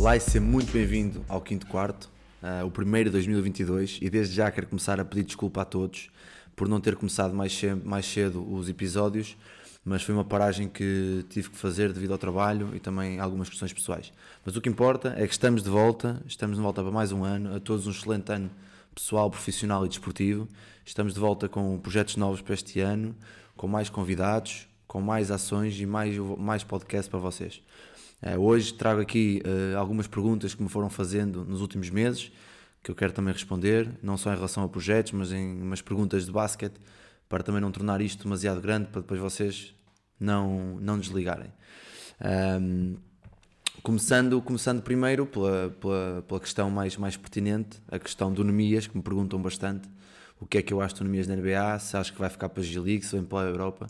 Olá e seja muito bem-vindo ao quinto quarto, uh, o primeiro de 2022, e desde já quero começar a pedir desculpa a todos por não ter começado mais cedo, mais cedo os episódios, mas foi uma paragem que tive que fazer devido ao trabalho e também algumas questões pessoais. Mas o que importa é que estamos de volta, estamos de volta para mais um ano, a todos um excelente ano pessoal, profissional e desportivo. Estamos de volta com projetos novos para este ano, com mais convidados, com mais ações e mais, mais podcast para vocês. Uh, hoje trago aqui uh, algumas perguntas que me foram fazendo nos últimos meses, que eu quero também responder, não só em relação a projetos, mas em umas perguntas de basquete, para também não tornar isto demasiado grande, para depois vocês não, não desligarem. Começando, começando primeiro pela, pela, pela, questão mais, mais pertinente, a questão do Nemias, que me perguntam bastante o que é que eu acho do Nemias na NBA, se acho que vai ficar para a G-League, se vem para a Europa.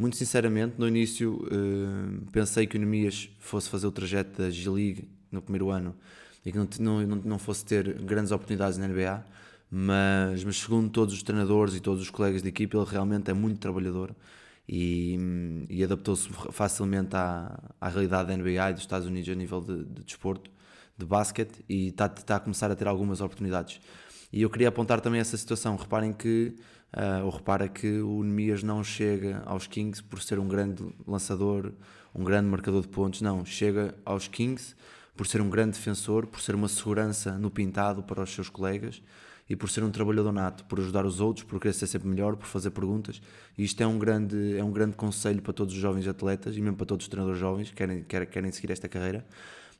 Muito sinceramente, no início uh, pensei que o Nemias fosse fazer o trajeto da G-League no primeiro ano e que não, não, não fosse ter grandes oportunidades na NBA, mas, mas segundo todos os treinadores e todos os colegas de equipe, ele realmente é muito trabalhador e, e adaptou-se facilmente à, à realidade da NBA e dos Estados Unidos a nível de, de desporto, de basquete, e está, está a começar a ter algumas oportunidades. E eu queria apontar também essa situação. Reparem que Uh, ou repara que o Nemias não chega aos Kings por ser um grande lançador, um grande marcador de pontos, não, chega aos Kings por ser um grande defensor, por ser uma segurança no pintado para os seus colegas e por ser um trabalhador nato, por ajudar os outros, por querer ser sempre melhor, por fazer perguntas. E isto é um grande, é um grande conselho para todos os jovens atletas e mesmo para todos os treinadores jovens que querem, querem, querem seguir esta carreira,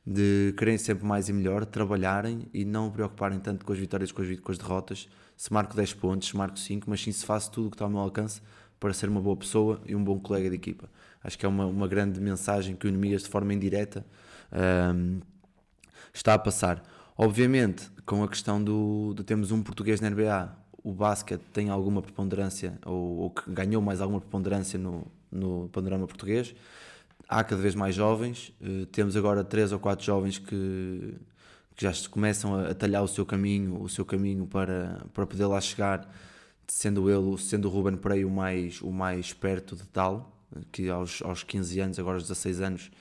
de querem sempre mais e melhor, trabalharem e não preocuparem tanto com as vitórias com as, com as derrotas, se marco 10 pontos, se marco 5, mas sim se faço tudo o que está ao meu alcance para ser uma boa pessoa e um bom colega de equipa. Acho que é uma, uma grande mensagem que o Nemias, de forma indireta, um, está a passar. Obviamente, com a questão do, de termos um português na NBA, o basquete tem alguma preponderância, ou, ou ganhou mais alguma preponderância no, no panorama português. Há cada vez mais jovens, uh, temos agora três ou quatro jovens que, que já começam a, talhar o seu caminho, o seu caminho para, para poder lá chegar, sendo ele, sendo o Ruben Prey o mais, o mais perto de tal, que aos, aos 15 anos, agora aos 16 anos,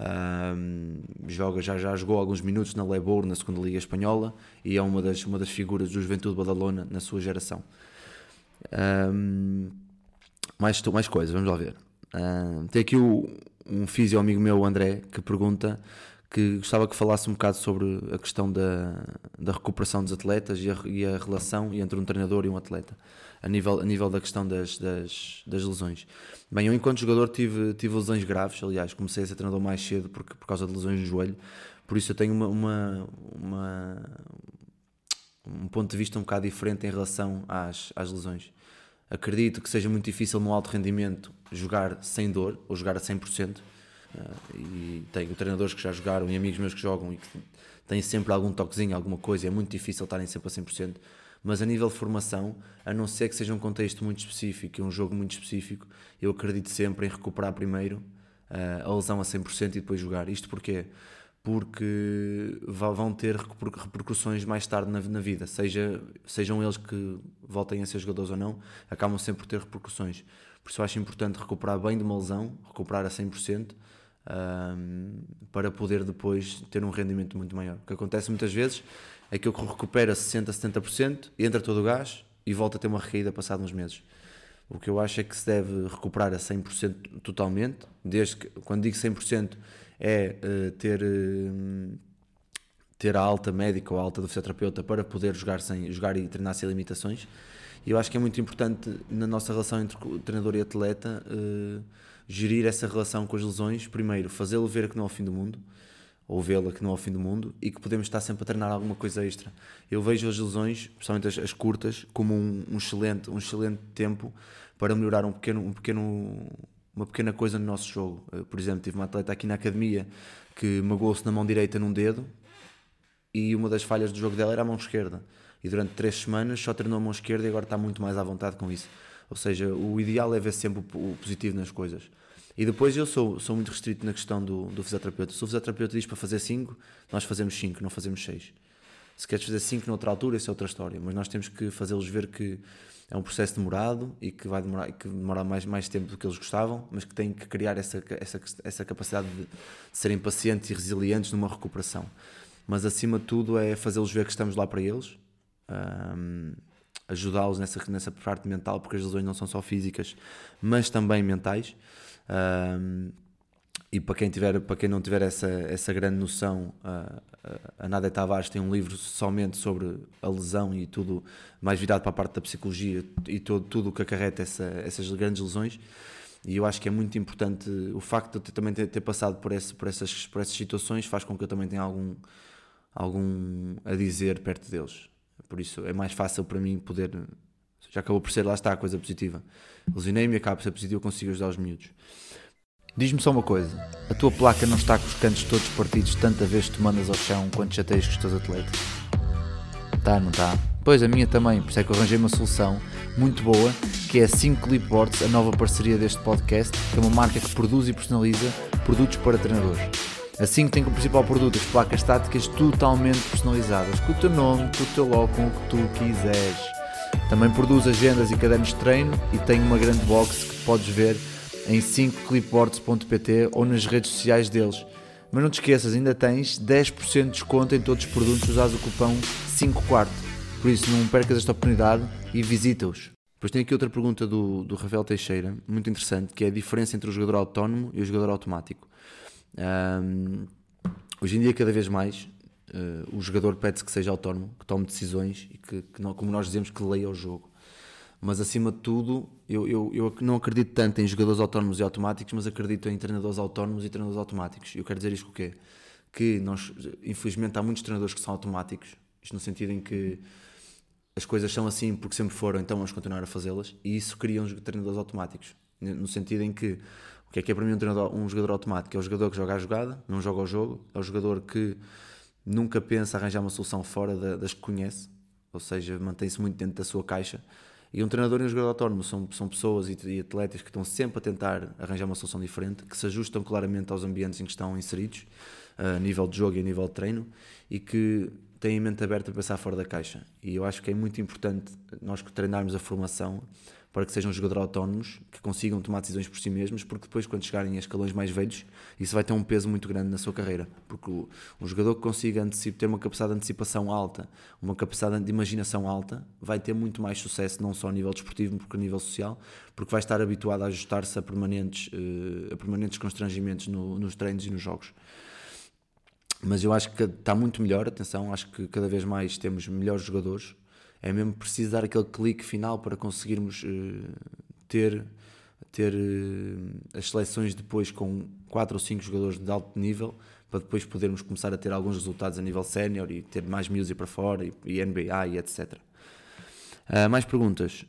um, joga, já, já jogou alguns minutos na Lebor, na segunda Liga Espanhola, e é uma das, uma das figuras do Juventude Badalona na sua geração. Um, mais, mais coisas, vamos lá ver. Um, tem aqui o, um físio amigo meu, André, que pergunta que gostava que falasse um bocado sobre a questão da, da recuperação dos atletas e a, e a relação entre um treinador e um atleta, a nível, a nível da questão das, das, das lesões. Bem, eu enquanto jogador tive, tive lesões graves, aliás, comecei a ser treinador mais cedo porque, por causa de lesões no joelho, por isso eu tenho uma, uma, uma um ponto de vista um bocado diferente em relação às, às lesões. Acredito que seja muito difícil no alto rendimento jogar sem dor ou jogar a 100%, Uh, e tenho treinadores que já jogaram e amigos meus que jogam e que têm sempre algum toquezinho, alguma coisa, é muito difícil estarem sempre a 100%. Mas a nível de formação, a não ser que seja um contexto muito específico um jogo muito específico, eu acredito sempre em recuperar primeiro uh, a lesão a 100% e depois jogar. Isto porquê? Porque vão ter repercussões mais tarde na, na vida, seja, sejam eles que voltem a ser jogadores ou não, acabam sempre por ter repercussões. Por isso acho importante recuperar bem de uma lesão, recuperar a 100%, um, para poder depois ter um rendimento muito maior. O que acontece muitas vezes é que eu recupero a 60%, 70%, entra todo o gás e volta a ter uma recaída passado uns meses. O que eu acho é que se deve recuperar a 100% totalmente, desde que, quando digo 100%, é uh, ter, uh, ter a alta médica ou a alta do fisioterapeuta para poder jogar, sem, jogar e treinar sem limitações. E eu acho que é muito importante na nossa relação entre treinador e atleta. Uh, gerir essa relação com as lesões, primeiro, fazê-lo ver que não é o fim do mundo, ou vê-la que não é o fim do mundo, e que podemos estar sempre a treinar alguma coisa extra. Eu vejo as lesões, principalmente as, as curtas, como um, um, excelente, um excelente tempo para melhorar um pequeno, um pequeno, uma pequena coisa no nosso jogo. Por exemplo, tive uma atleta aqui na academia que magoou-se na mão direita num dedo, e uma das falhas do jogo dela era a mão esquerda. E durante três semanas só treinou a mão esquerda e agora está muito mais à vontade com isso. Ou seja, o ideal é ver sempre o, positivo nas coisas. E depois eu sou, sou muito restrito na questão do, do fisioterapeuta. Se o fisioterapeuta diz para fazer 5, nós fazemos 5, não fazemos 6. Se queres fazer 5 noutra altura, isso é outra história. Mas nós temos que fazê-los ver que é um processo demorado e que vai demorar, que demora mais, mais tempo do que eles gostavam, mas que têm que criar essa, essa, essa capacidade de, de serem pacientes e resilientes numa recuperação. Mas acima de tudo é fazê-los ver que estamos lá para eles, um, ajudá-los nessa, nessa parte mental, porque as lesões não são só físicas, mas também mentais. Um, e para quem, tiver, para quem não tiver essa, essa grande noção, uh, a Nadia Tavares tem um livro somente sobre a lesão e tudo, mais virado para a parte da psicologia e todo, tudo o que acarreta essa, essas grandes lesões. E eu acho que é muito importante o facto de eu também ter, ter passado por, esse, por, essas, por essas situações, faz com que eu também tenha algum, algum a dizer perto deles. Por isso é mais fácil para mim poder. Já acabou por ser, lá está a coisa positiva. Lesionei-me, acaba por ser positivo, eu consigo ajudar os miúdos. Diz-me só uma coisa: a tua placa não está com os cantos todos partidos tanta vez que tu mandas ao chão quando chateias com os teus atletas? Tá, não tá? Pois a minha também, por isso é que eu arranjei uma solução muito boa que é a 5 Clipboards, a nova parceria deste podcast, que é uma marca que produz e personaliza produtos para treinadores. Assim tem como principal produto as placas estáticas totalmente personalizadas, com o teu nome, com o teu logo, com o que tu quiseres. Também produz agendas e cadernos de treino e tem uma grande box que podes ver em 5clipboards.pt ou nas redes sociais deles. Mas não te esqueças, ainda tens 10% de desconto em todos os produtos usados o cupom 5 quarto. Por isso não percas esta oportunidade e visita-os. Depois tem aqui outra pergunta do, do Rafael Teixeira, muito interessante, que é a diferença entre o jogador autónomo e o jogador automático. Um, hoje em dia, cada vez mais, uh, o jogador pede-se que seja autónomo, que tome decisões e que, que não, como nós dizemos, que leia o jogo. Mas acima de tudo, eu, eu, eu não acredito tanto em jogadores autónomos e automáticos, mas acredito em treinadores autónomos e treinadores automáticos. Eu quero dizer isto o quê? Que nós, infelizmente, há muitos treinadores que são automáticos, isto no sentido em que as coisas são assim porque sempre foram, então vamos continuar a fazê-las, e isso cria uns treinadores automáticos. No sentido em que o que é que é para mim um, treinador, um jogador automático? É o jogador que joga a jogada, não joga o jogo, é o jogador que nunca pensa arranjar uma solução fora das que conhece, ou seja, mantém-se muito dentro da sua caixa e um treinador e um jogador autónomo são, são pessoas e, e, atletas que estão sempre a tentar arranjar uma solução diferente, que se ajustam claramente aos ambientes em que estão inseridos, a nível de jogo e a nível de treino, e que têm a mente aberta a pensar fora da caixa. E eu acho que é muito importante nós treinarmos a formação para que sejam jogadores autónomos, que consigam tomar decisões por si mesmos, porque depois, quando chegarem a escalões mais velhos, isso vai ter um peso muito grande na sua carreira. Porque um jogador que consiga ter uma capacidade de antecipação alta, uma capacidade de imaginação alta, vai ter muito mais sucesso, não só a nível desportivo, porque a nível social, porque vai estar habituado a ajustar-se a permanentes, uh, a permanentes constrangimentos no, nos treinos e nos jogos mas eu acho que está muito melhor, atenção, acho que cada vez mais temos melhores jogadores, é mesmo preciso dar aquele clique final para conseguirmos uh, ter, ter uh, as seleções depois com 4 ou 5 jogadores de alto nível para depois podermos começar a ter alguns resultados a nível sénior e ter mais music para fora e, e NBA e etc. Uh, eh, mais perguntas.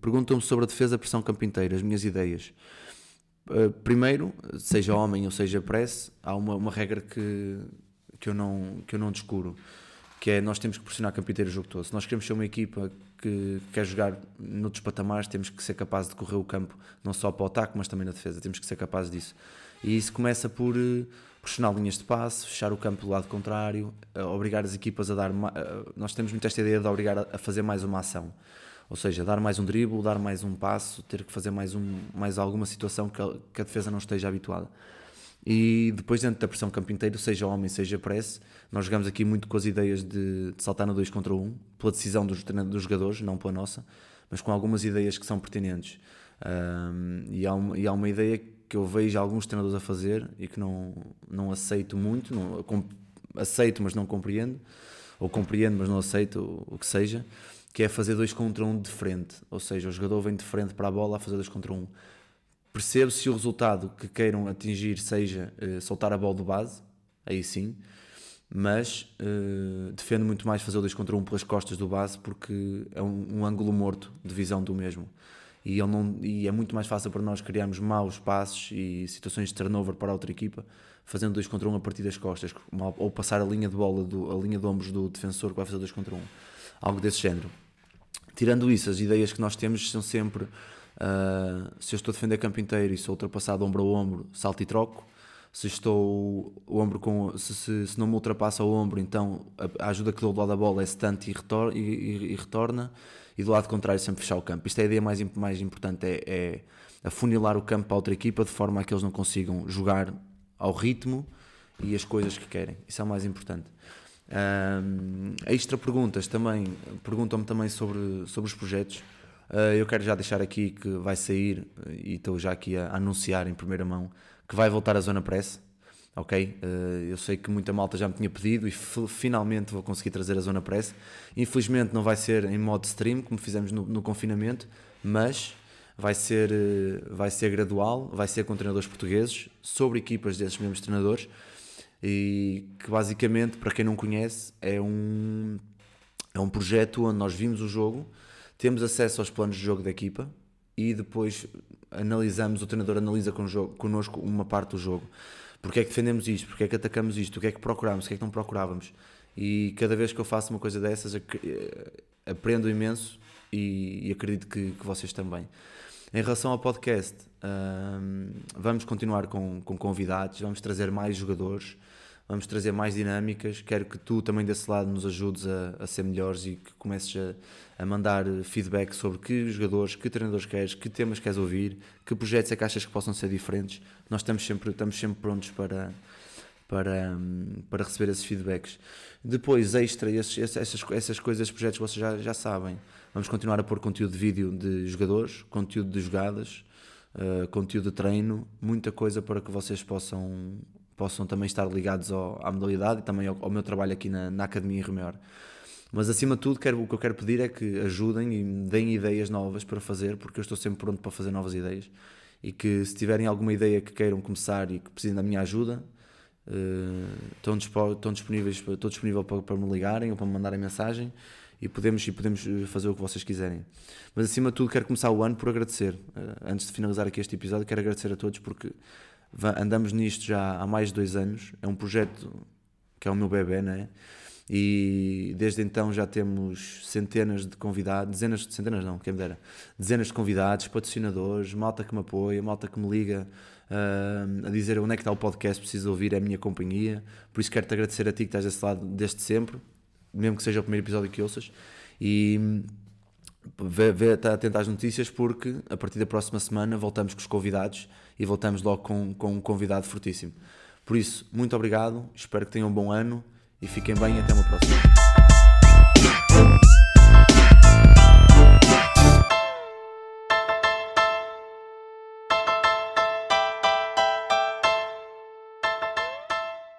Perguntam-me sobre a defesa pressão campo inteiro, as minhas ideias. primeiro, seja homem ou seja press, há uma, uma regra que, que, eu não, que eu não descuro que é nós temos que pressionar a campo inteiro o jogo todo. Se nós queremos ser uma equipa que quer jogar noutros patamares, temos que ser capazes de correr o campo não só para o ataque, mas também na defesa. Temos que ser capazes disso. E isso começa por uh, pressionar linhas de passe, fechar o campo do lado contrário, uh, obrigar as equipas a dar. Uh, nós temos muito esta ideia de obrigar a, fazer mais uma ação. Ou seja, dar mais um drible, dar mais um passo, ter que fazer mais, um, mais alguma situação que a, que a defesa não esteja habituada. E depois, dentro da pressão campo inteiro, seja homem, seja press, nós jogamos aqui muito com as ideias de, de saltar no 2 contra 1, um, pela decisão dos, dos jogadores, não pela nossa, mas com algumas ideias que são pertinentes. Um, e, há uma, e há uma ideia que eu vejo alguns treinadores a fazer e que não, não aceito muito, não, com, aceito, mas não compreendo, ou compreendo, mas não aceito, o, o que seja, que é fazer 2 contra 1 um de frente. Ou seja, o jogador vem de frente para a bola a fazer 2 contra 1. Um Percebo se o resultado que queiram atingir seja uh, soltar a bola de base, aí sim, mas uh, defendo muito mais fazer o 2 contra 1 um pelas costas do base porque é um, um, ângulo morto de visão do mesmo. e, ele não, e é muito mais fácil para nós criarmos maus passos e situações de turnover para a outra equipa, fazendo 2 contra 1 um a partir das costas, ou passar a linha de bola, do, a linha de ombros do defensor que vai fazer 2 contra 1, um, algo desse género. Tirando isso, as ideias que nós temos são sempre uh, se eu estou a defender campo inteiro e sou ultrapassado ombro a ombro, salto e troco. Se estou o ombro com. Se, se, se não me ultrapassa o ombro, então a, a ajuda que dou do lado da bola é stante e, retor, e, e, e, retorna. E do lado contrário, sempre fechar o campo. Isto é a ideia mais, mais importante: é, é afunilar o campo para outra equipa de forma a que eles não consigam jogar ao ritmo e as coisas que querem. Isso é o mais importante. Um, extra perguntas também, perguntam-me também sobre, sobre os projetos. Uh, eu quero já deixar aqui que vai sair, e estou já aqui a, anunciar em primeira mão, que vai voltar a Zona Press. Ok? Uh, eu sei que muita malta já me tinha pedido e finalmente vou conseguir trazer a Zona Press. Infelizmente não vai ser em modo stream, como fizemos no, no confinamento, mas vai ser, vai ser gradual, vai ser com treinadores portugueses, sobre equipas desses mesmos treinadores e que basicamente, para quem não conhece, é um, é um projeto onde nós vimos o jogo, temos acesso aos planos de jogo da equipa e depois analisamos, o treinador analisa connosco uma parte do jogo. Porque é que defendemos isto? Porque é que atacamos isto? O que é que procuramos? O que é que não procurávamos? E cada vez que eu faço uma coisa dessas, eh, aprendo imenso e, acredito que, que, vocês também. Em relação ao podcast, vamos continuar com, com convidados, vamos trazer mais jogadores vamos trazer mais dinâmicas. Quero que tu também desse lado nos ajudes a, a ser melhores e que comeces a, a, mandar feedback sobre que jogadores, que treinadores queres, que temas queres ouvir, que projetos é que achas que possam ser diferentes. Nós estamos sempre, estamos sempre prontos para, para, para receber esses feedbacks. Depois, extra, esses, essas, essas coisas, esses projetos vocês já, já sabem. Vamos continuar a pôr conteúdo de vídeo de jogadores, conteúdo de jogadas, uh, conteúdo de treino, muita coisa para que vocês possam possam também estar ligados ao, à modalidade e também ao, ao, meu trabalho aqui na, na Academia Remeor. Mas acima de tudo, quero, o que eu quero pedir é que ajudem e me deem ideias novas para fazer, porque eu estou sempre pronto para fazer novas ideias. E que se tiverem alguma ideia que queiram começar e que precisem da minha ajuda, uh, estão, estão disponíveis, estou disponível para, para me ligarem ou para me mandarem mensagem e podemos, e podemos fazer o que vocês quiserem. Mas acima de tudo, quero começar o ano por agradecer. Uh, antes de finalizar aqui este episódio, quero agradecer a todos porque andamos nisto já há mais de dois anos. É um projeto que é o meu bebê, né? E desde então já temos centenas de convidados, dezenas de centenas não, quem me dera, dezenas de convidados, patrocinadores, malta que me apoia, malta que me liga uh, a dizer onde é que está o podcast, preciso ouvir, é a minha companhia. Por isso quero-te agradecer a ti que estás desse lado desde sempre, mesmo que seja o primeiro episódio que ouças. E vê, vê, está atento às notícias porque a partir da próxima semana voltamos com os convidados e voltamos logo com, com um convidado fortíssimo. Por isso, muito obrigado, espero que tenham um bom ano e fiquem bem até uma próxima.